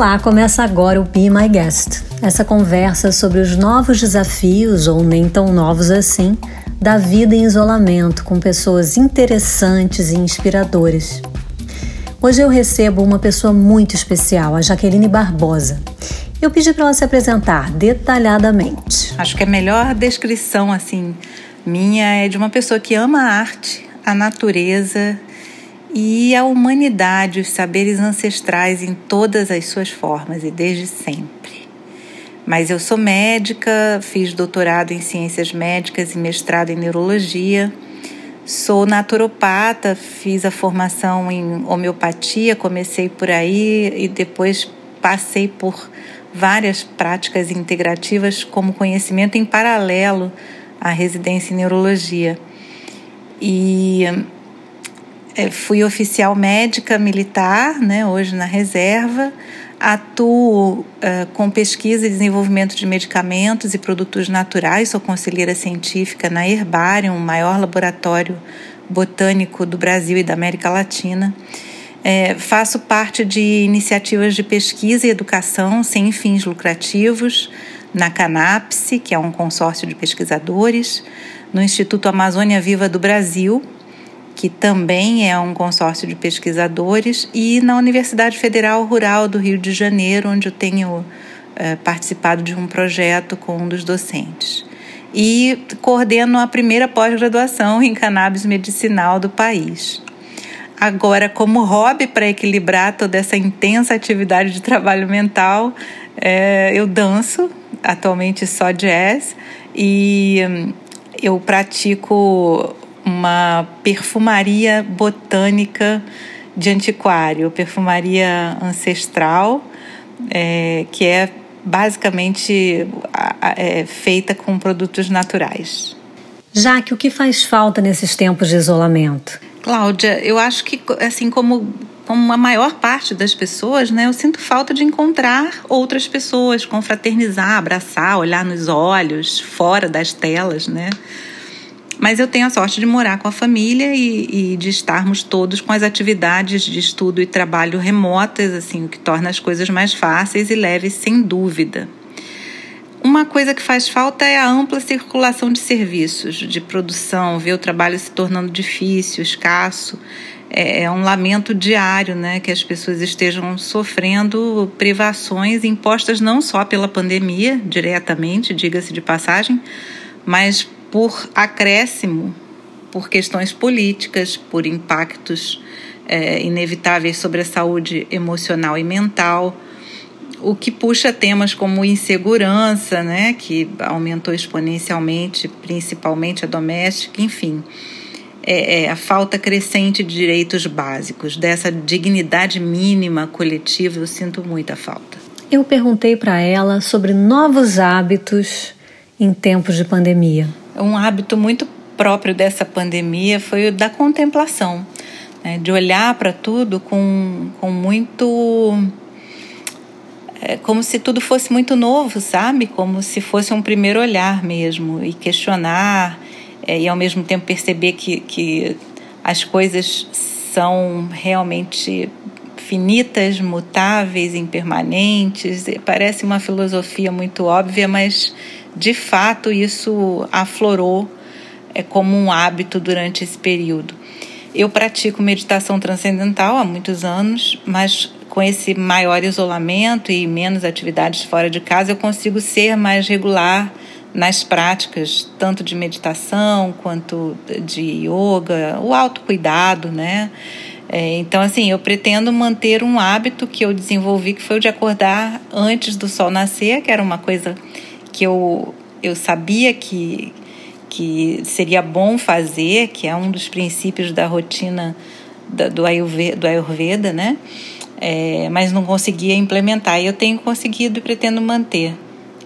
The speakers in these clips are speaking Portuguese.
Olá, começa agora o Be My Guest. Essa conversa sobre os novos desafios, ou nem tão novos assim, da vida em isolamento com pessoas interessantes e inspiradoras. Hoje eu recebo uma pessoa muito especial, a Jaqueline Barbosa. Eu pedi para ela se apresentar detalhadamente. Acho que a melhor descrição assim minha é de uma pessoa que ama a arte, a natureza e a humanidade, os saberes ancestrais em todas as suas formas e desde sempre. Mas eu sou médica, fiz doutorado em ciências médicas e mestrado em neurologia. Sou naturopata, fiz a formação em homeopatia, comecei por aí e depois passei por várias práticas integrativas como conhecimento em paralelo à residência em neurologia. E fui oficial médica militar, né, hoje na reserva. Atuo uh, com pesquisa e desenvolvimento de medicamentos e produtos naturais. Sou conselheira científica na Herbarium, o maior laboratório botânico do Brasil e da América Latina. É, faço parte de iniciativas de pesquisa e educação sem fins lucrativos na Canapse, que é um consórcio de pesquisadores, no Instituto Amazônia Viva do Brasil, que também é um consórcio de pesquisadores, e na Universidade Federal Rural do Rio de Janeiro, onde eu tenho é, participado de um projeto com um dos docentes. E coordeno a primeira pós-graduação em cannabis medicinal do país. Agora, como hobby para equilibrar toda essa intensa atividade de trabalho mental, é, eu danço, atualmente só jazz, e hum, eu pratico uma perfumaria botânica de antiquário, perfumaria ancestral, é, que é basicamente é, feita com produtos naturais. Já que o que faz falta nesses tempos de isolamento? Cláudia, eu acho que assim como como a maior parte das pessoas, né, eu sinto falta de encontrar outras pessoas, confraternizar, abraçar, olhar nos olhos, fora das telas, né? Mas eu tenho a sorte de morar com a família e, e, de estarmos todos com as atividades de estudo e trabalho remotas, assim, o que torna as coisas mais fáceis e leves, sem dúvida. Uma coisa que faz falta é a ampla circulação de serviços, de produção, ver o trabalho se tornando difícil, escasso. É, é um lamento diário né, que as pessoas estejam sofrendo privações impostas não só pela pandemia, diretamente, diga-se de passagem, mas por acréscimo, por questões políticas, por impactos é, inevitáveis sobre a saúde emocional e mental, o que puxa temas como insegurança, né, que aumentou exponencialmente, principalmente a doméstica, enfim. É, é, a falta crescente de direitos básicos, dessa dignidade mínima coletiva, eu sinto muita falta. Eu perguntei para ela sobre novos hábitos em tempos de pandemia um hábito muito próprio dessa pandemia foi o da contemplação, né? de olhar para tudo com, com muito. É, como se tudo fosse muito novo, sabe? Como se fosse um primeiro olhar mesmo, e questionar, é, e ao mesmo tempo perceber que, que as coisas são realmente finitas, mutáveis, impermanentes. Parece uma filosofia muito óbvia, mas de fato isso aflorou é, como um hábito durante esse período. Eu pratico meditação transcendental há muitos anos, mas com esse maior isolamento e menos atividades fora de casa, eu consigo ser mais regular nas práticas, tanto de meditação quanto de yoga, o autocuidado, né? É, então, assim, eu pretendo manter um hábito que eu desenvolvi, que foi o de acordar antes do sol nascer, que era uma coisa que eu, eu sabia que, que seria bom fazer, que é um dos princípios da rotina da, do, Ayurveda, do Ayurveda, né? É, mas não conseguia implementar. E eu tenho conseguido e pretendo manter.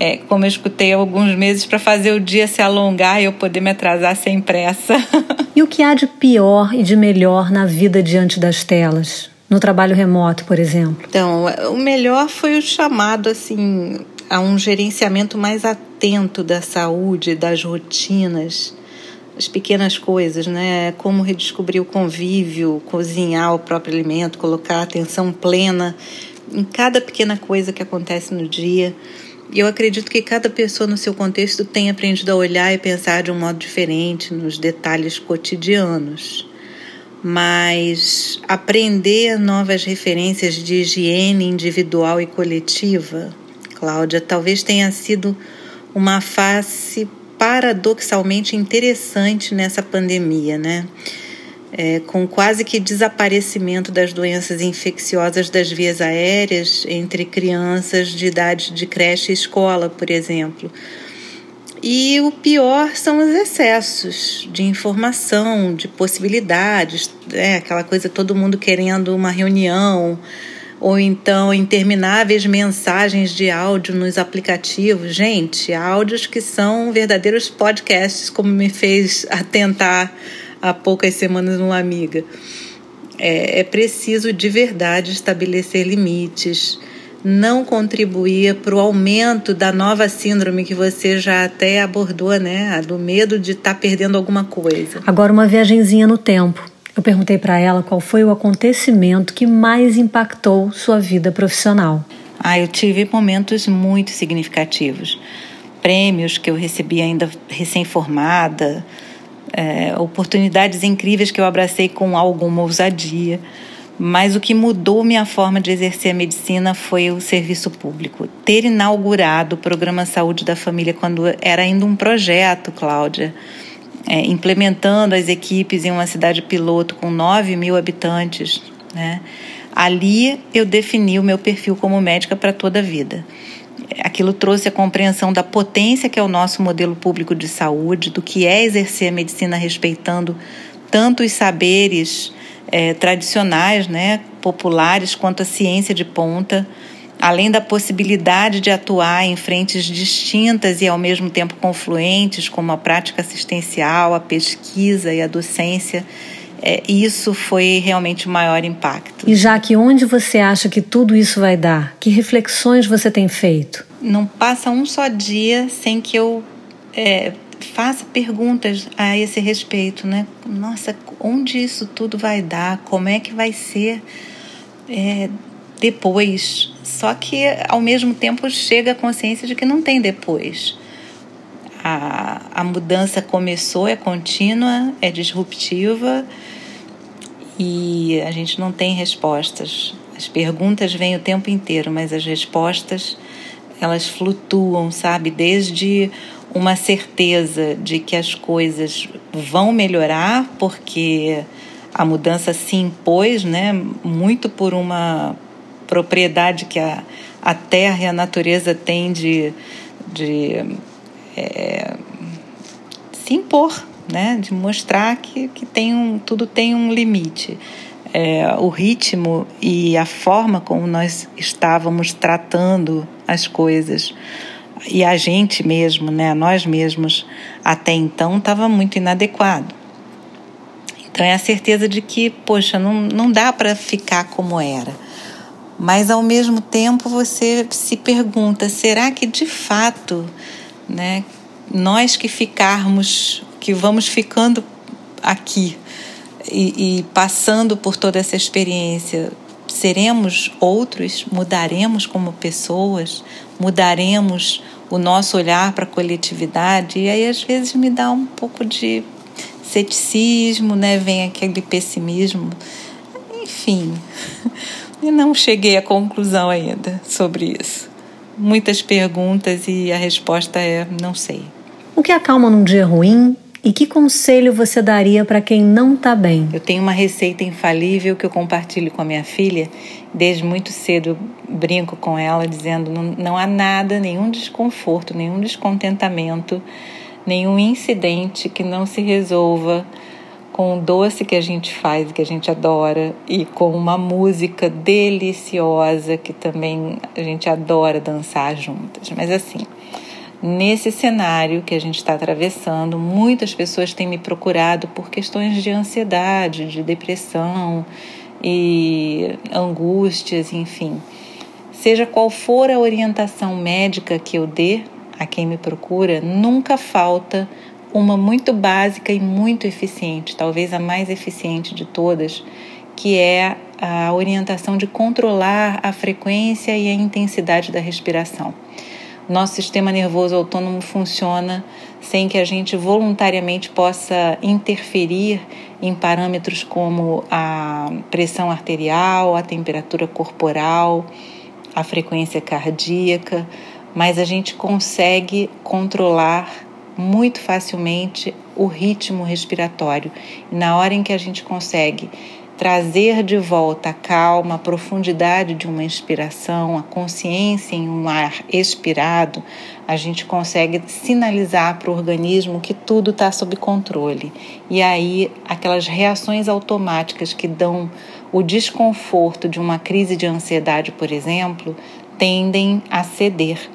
É, como eu escutei alguns meses para fazer o dia se alongar e eu poder me atrasar sem pressa. e o que há de pior e de melhor na vida diante das telas? No trabalho remoto, por exemplo? Então, o melhor foi o chamado assim a um gerenciamento mais atento da saúde, das rotinas, as pequenas coisas, né? Como redescobrir o convívio, cozinhar o próprio alimento, colocar atenção plena em cada pequena coisa que acontece no dia. E eu acredito que cada pessoa no seu contexto tem aprendido a olhar e pensar de um modo diferente nos detalhes cotidianos. Mas aprender novas referências de higiene individual e coletiva, Cláudia, talvez tenha sido uma face paradoxalmente interessante nessa pandemia, né? É, com quase que desaparecimento das doenças infecciosas das vias aéreas entre crianças de idade de creche e escola, por exemplo. E o pior são os excessos de informação, de possibilidades, é, aquela coisa todo mundo querendo uma reunião, ou então intermináveis mensagens de áudio nos aplicativos. Gente, áudios que são verdadeiros podcasts, como me fez atentar há poucas semanas uma amiga. É, é preciso de verdade estabelecer limites, não contribuir para o aumento da nova síndrome que você já até abordou, né? A do medo de estar tá perdendo alguma coisa. Agora, uma viagenzinha no tempo. Eu perguntei para ela qual foi o acontecimento que mais impactou sua vida profissional. Ah, eu tive momentos muito significativos. Prêmios que eu recebi ainda recém-formada, é, oportunidades incríveis que eu abracei com alguma ousadia. Mas o que mudou minha forma de exercer a medicina foi o serviço público. Ter inaugurado o programa Saúde da Família quando era ainda um projeto, Cláudia é, implementando as equipes em uma cidade piloto com 9 mil habitantes. Né? Ali eu defini o meu perfil como médica para toda a vida. Aquilo trouxe a compreensão da potência que é o nosso modelo público de saúde, do que é exercer a medicina respeitando tanto os saberes é, tradicionais, né, populares, quanto a ciência de ponta além da possibilidade de atuar em frentes distintas e ao mesmo tempo confluentes, como a prática assistencial, a pesquisa e a docência, é, isso foi realmente o maior impacto. E já que onde você acha que tudo isso vai dar? Que reflexões você tem feito? Não passa um só dia sem que eu é, faça perguntas a esse respeito, né? Nossa, onde isso tudo vai dar? Como é que vai ser? É, depois. Só que, ao mesmo tempo, chega a consciência de que não tem depois. A, a mudança começou, é contínua, é disruptiva e a gente não tem respostas. As perguntas vêm o tempo inteiro, mas as respostas elas flutuam, sabe? Desde uma certeza de que as coisas vão melhorar, porque a mudança se impôs, né? Muito por uma propriedade que a, a terra e a natureza têm de, de é, se impor, né? de mostrar que, que tem um, tudo tem um limite. É, o ritmo e a forma como nós estávamos tratando as coisas e a gente mesmo, né, nós mesmos, até então estava muito inadequado. Então é a certeza de que, poxa, não, não dá para ficar como era mas ao mesmo tempo você se pergunta: será que de fato, né, nós que ficarmos, que vamos ficando aqui e, e passando por toda essa experiência, seremos outros? Mudaremos como pessoas? Mudaremos o nosso olhar para a coletividade? E aí às vezes me dá um pouco de ceticismo, né? Vem aquele pessimismo. Enfim, e não cheguei à conclusão ainda sobre isso. Muitas perguntas e a resposta é não sei. O que acalma num dia ruim e que conselho você daria para quem não está bem? Eu tenho uma receita infalível que eu compartilho com a minha filha. Desde muito cedo brinco com ela, dizendo: não, não há nada, nenhum desconforto, nenhum descontentamento, nenhum incidente que não se resolva com um doce que a gente faz, que a gente adora, e com uma música deliciosa que também a gente adora dançar juntas. Mas assim, nesse cenário que a gente está atravessando, muitas pessoas têm me procurado por questões de ansiedade, de depressão e angústias, enfim. Seja qual for a orientação médica que eu dê a quem me procura, nunca falta uma muito básica e muito eficiente, talvez a mais eficiente de todas, que é a orientação de controlar a frequência e a intensidade da respiração. Nosso sistema nervoso autônomo funciona sem que a gente voluntariamente possa interferir em parâmetros como a pressão arterial, a temperatura corporal, a frequência cardíaca, mas a gente consegue controlar muito facilmente o ritmo respiratório. E na hora em que a gente consegue trazer de volta a calma, a profundidade de uma inspiração, a consciência em um ar expirado, a gente consegue sinalizar para o organismo que tudo está sob controle. E aí, aquelas reações automáticas que dão o desconforto de uma crise de ansiedade, por exemplo, tendem a ceder.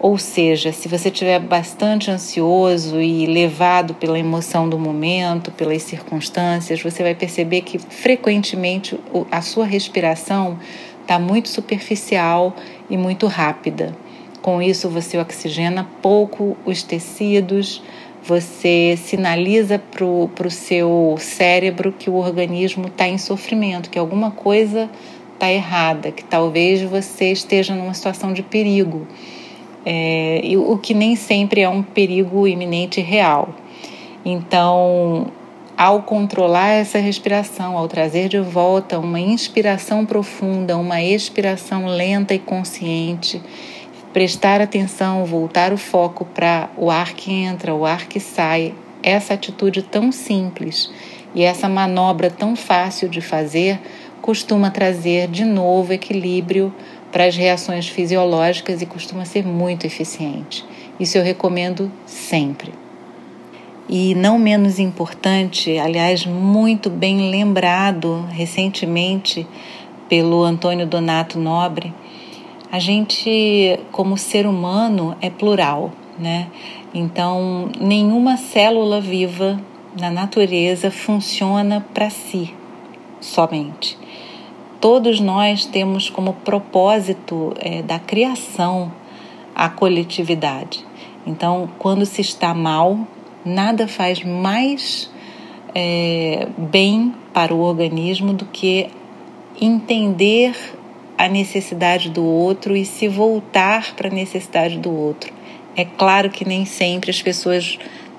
Ou seja, se você estiver bastante ansioso e levado pela emoção do momento, pelas circunstâncias, você vai perceber que frequentemente a sua respiração está muito superficial e muito rápida. Com isso, você oxigena pouco os tecidos, você sinaliza para o seu cérebro que o organismo está em sofrimento, que alguma coisa está errada, que talvez você esteja numa situação de perigo é, o que nem sempre é um perigo iminente real. Então, ao controlar essa respiração, ao trazer de volta uma inspiração profunda, uma expiração lenta e consciente, prestar atenção, voltar o foco para o ar que entra, o ar que sai, essa atitude tão simples e essa manobra tão fácil de fazer costuma trazer de novo equilíbrio para as reações fisiológicas e costuma ser muito eficiente. Isso eu recomendo sempre. E não menos importante, aliás, muito bem lembrado recentemente pelo Antônio Donato Nobre, a gente, como ser humano, é plural, né? Então, nenhuma célula viva na natureza funciona para si somente todos nós temos como propósito é, da criação a coletividade. Então, quando se está mal, nada faz mais é, bem para o organismo do que entender a necessidade do outro e se voltar para a necessidade do outro. É claro que nem sempre as pessoas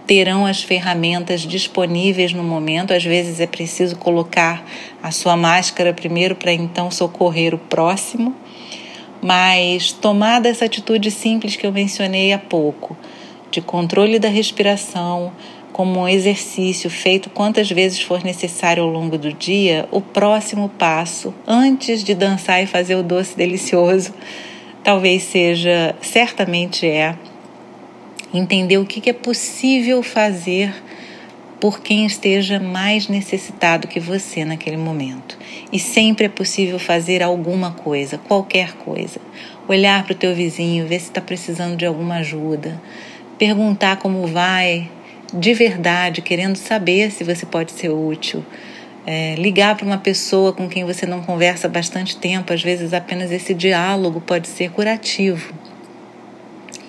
terão as ferramentas disponíveis no momento. Às vezes é preciso colocar a sua máscara primeiro para então socorrer o próximo. Mas tomada essa atitude simples que eu mencionei há pouco, de controle da respiração, como um exercício feito quantas vezes for necessário ao longo do dia, o próximo passo, antes de dançar e fazer o doce delicioso, talvez seja, certamente é, entender o que é possível fazer por quem esteja mais necessitado que você naquele momento. E sempre é possível fazer alguma coisa, qualquer coisa. Olhar para o teu vizinho, ver se está precisando de alguma ajuda, perguntar como vai, de verdade, querendo saber se você pode ser útil. É, ligar para uma pessoa com quem você não conversa há bastante tempo, às vezes apenas esse diálogo pode ser curativo.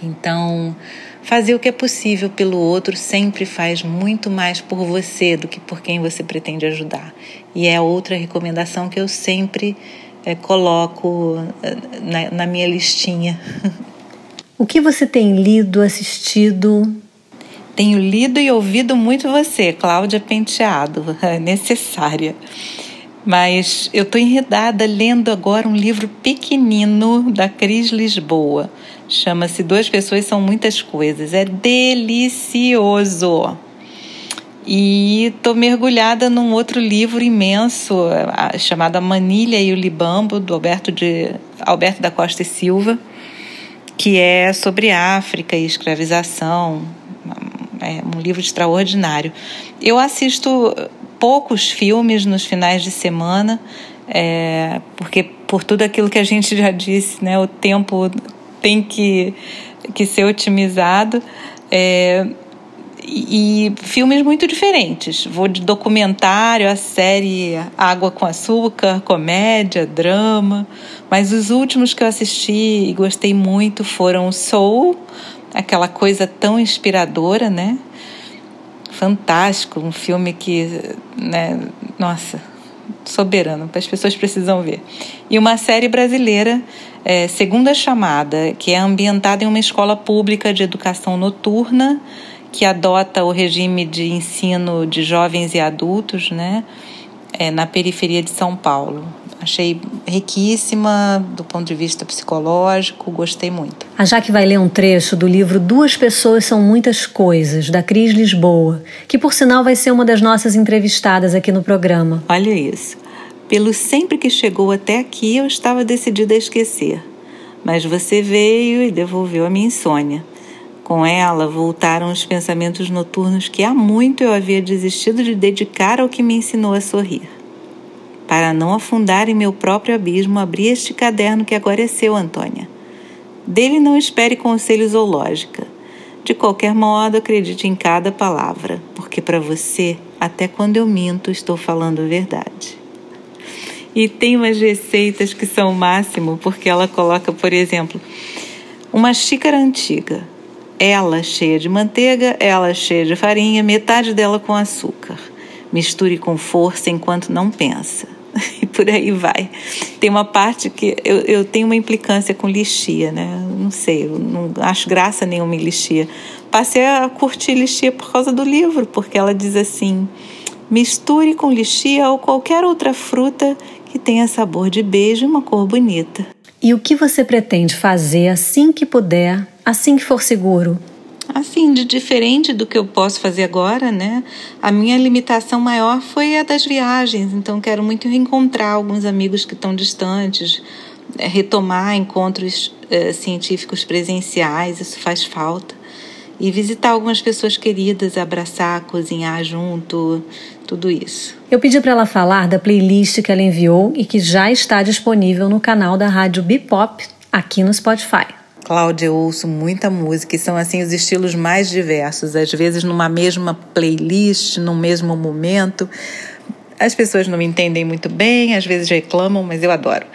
Então, Fazer o que é possível pelo outro sempre faz muito mais por você do que por quem você pretende ajudar. E é outra recomendação que eu sempre é, coloco eh, na, na minha listinha. O que você tem lido, assistido? Tenho lido e ouvido muito você, Cláudia Penteado, é necessária. Mas eu estou enredada lendo agora um livro pequenino da Cris Lisboa. Chama-se Duas Pessoas São Muitas Coisas. É delicioso. E estou mergulhada num outro livro imenso chamado A Manilha e o Libambo, do Alberto, de, Alberto da Costa e Silva, que é sobre África e escravização. É um livro extraordinário. Eu assisto poucos filmes nos finais de semana, é, porque por tudo aquilo que a gente já disse, né, o tempo tem que, que ser otimizado. É, e, e filmes muito diferentes. Vou de documentário a série Água com Açúcar, comédia, drama. Mas os últimos que eu assisti e gostei muito foram Soul, aquela coisa tão inspiradora, né? Fantástico, um filme que, né, nossa, soberano, as pessoas precisam ver. E uma série brasileira, é, Segunda Chamada, que é ambientada em uma escola pública de educação noturna, que adota o regime de ensino de jovens e adultos, né, é, na periferia de São Paulo. Achei riquíssima do ponto de vista psicológico, gostei muito. A Jaque vai ler um trecho do livro Duas Pessoas São Muitas Coisas, da Cris Lisboa, que por sinal vai ser uma das nossas entrevistadas aqui no programa. Olha isso. Pelo sempre que chegou até aqui, eu estava decidida a esquecer. Mas você veio e devolveu a minha insônia. Com ela voltaram os pensamentos noturnos que há muito eu havia desistido de dedicar ao que me ensinou a sorrir. Para não afundar em meu próprio abismo, abri este caderno que agora é seu, Antônia. Dele não espere conselho zoológica. De qualquer modo, acredite em cada palavra, porque para você, até quando eu minto, estou falando a verdade. E tem umas receitas que são o máximo, porque ela coloca, por exemplo, uma xícara antiga, ela cheia de manteiga, ela cheia de farinha, metade dela com açúcar. Misture com força enquanto não pensa. e por aí vai. Tem uma parte que eu, eu tenho uma implicância com lixia, né? Não sei, eu não acho graça nenhuma em lixia. Passei a curtir lixia por causa do livro, porque ela diz assim: misture com lixia ou qualquer outra fruta que tenha sabor de beijo e uma cor bonita. E o que você pretende fazer assim que puder, assim que for seguro? Assim, de diferente do que eu posso fazer agora, né? A minha limitação maior foi a das viagens, então quero muito reencontrar alguns amigos que estão distantes, é, retomar encontros é, científicos presenciais, isso faz falta. E visitar algumas pessoas queridas, abraçar, cozinhar junto, tudo isso. Eu pedi para ela falar da playlist que ela enviou e que já está disponível no canal da Rádio Bipop aqui no Spotify. Cláudia, eu ouço muita música e são assim os estilos mais diversos, às vezes numa mesma playlist, num mesmo momento. As pessoas não me entendem muito bem, às vezes reclamam, mas eu adoro.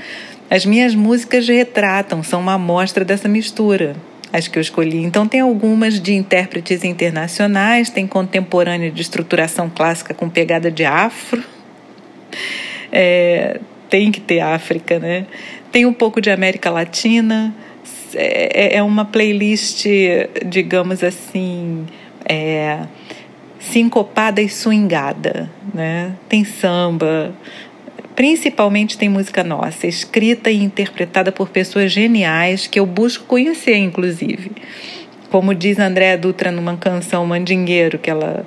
As minhas músicas retratam, são uma amostra dessa mistura, as que eu escolhi. Então, tem algumas de intérpretes internacionais, tem contemporânea de estruturação clássica com pegada de afro. É, tem que ter África, né? Tem um pouco de América Latina, é, é, é uma playlist, digamos assim, é, sincopada e swingada, né? Tem samba, principalmente tem música nossa, escrita e interpretada por pessoas geniais que eu busco conhecer, inclusive. Como diz Andréa Dutra numa canção Mandingueiro, que ela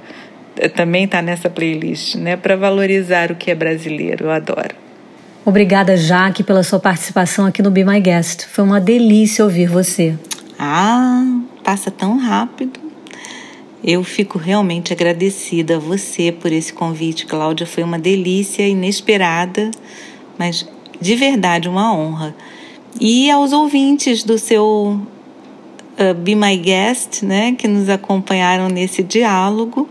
eh, também está nessa playlist, né? Para valorizar o que é brasileiro, eu adoro. Obrigada, Jaque, pela sua participação aqui no Be My Guest. Foi uma delícia ouvir você. Ah, passa tão rápido. Eu fico realmente agradecida a você por esse convite, Cláudia. Foi uma delícia, inesperada, mas de verdade uma honra. E aos ouvintes do seu uh, Be My Guest, né, que nos acompanharam nesse diálogo,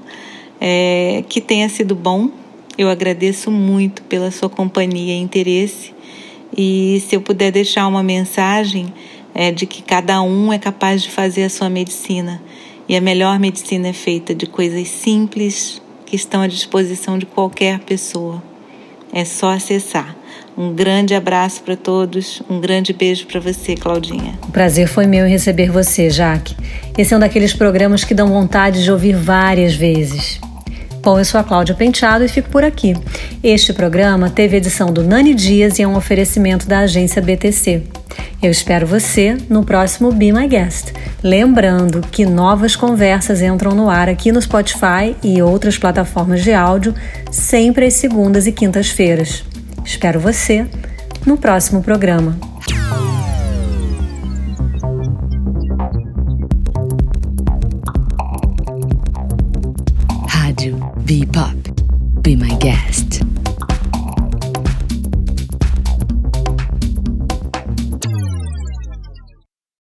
é, que tenha sido bom eu agradeço muito pela sua companhia e interesse. E se eu puder deixar uma mensagem é de que cada um é capaz de fazer a sua medicina. E a melhor medicina é feita de coisas simples que estão à disposição de qualquer pessoa. É só acessar. Um grande abraço para todos, um grande beijo para você, Claudinha. O prazer foi meu em receber você, Jaque. Esse é um daqueles programas que dão vontade de ouvir várias vezes. Bom, eu sou a Cláudia Penteado e fico por aqui. Este programa teve edição do Nani Dias e é um oferecimento da agência BTC. Eu espero você no próximo Be My Guest. Lembrando que novas conversas entram no ar aqui no Spotify e outras plataformas de áudio, sempre às segundas e quintas-feiras. Espero você no próximo programa.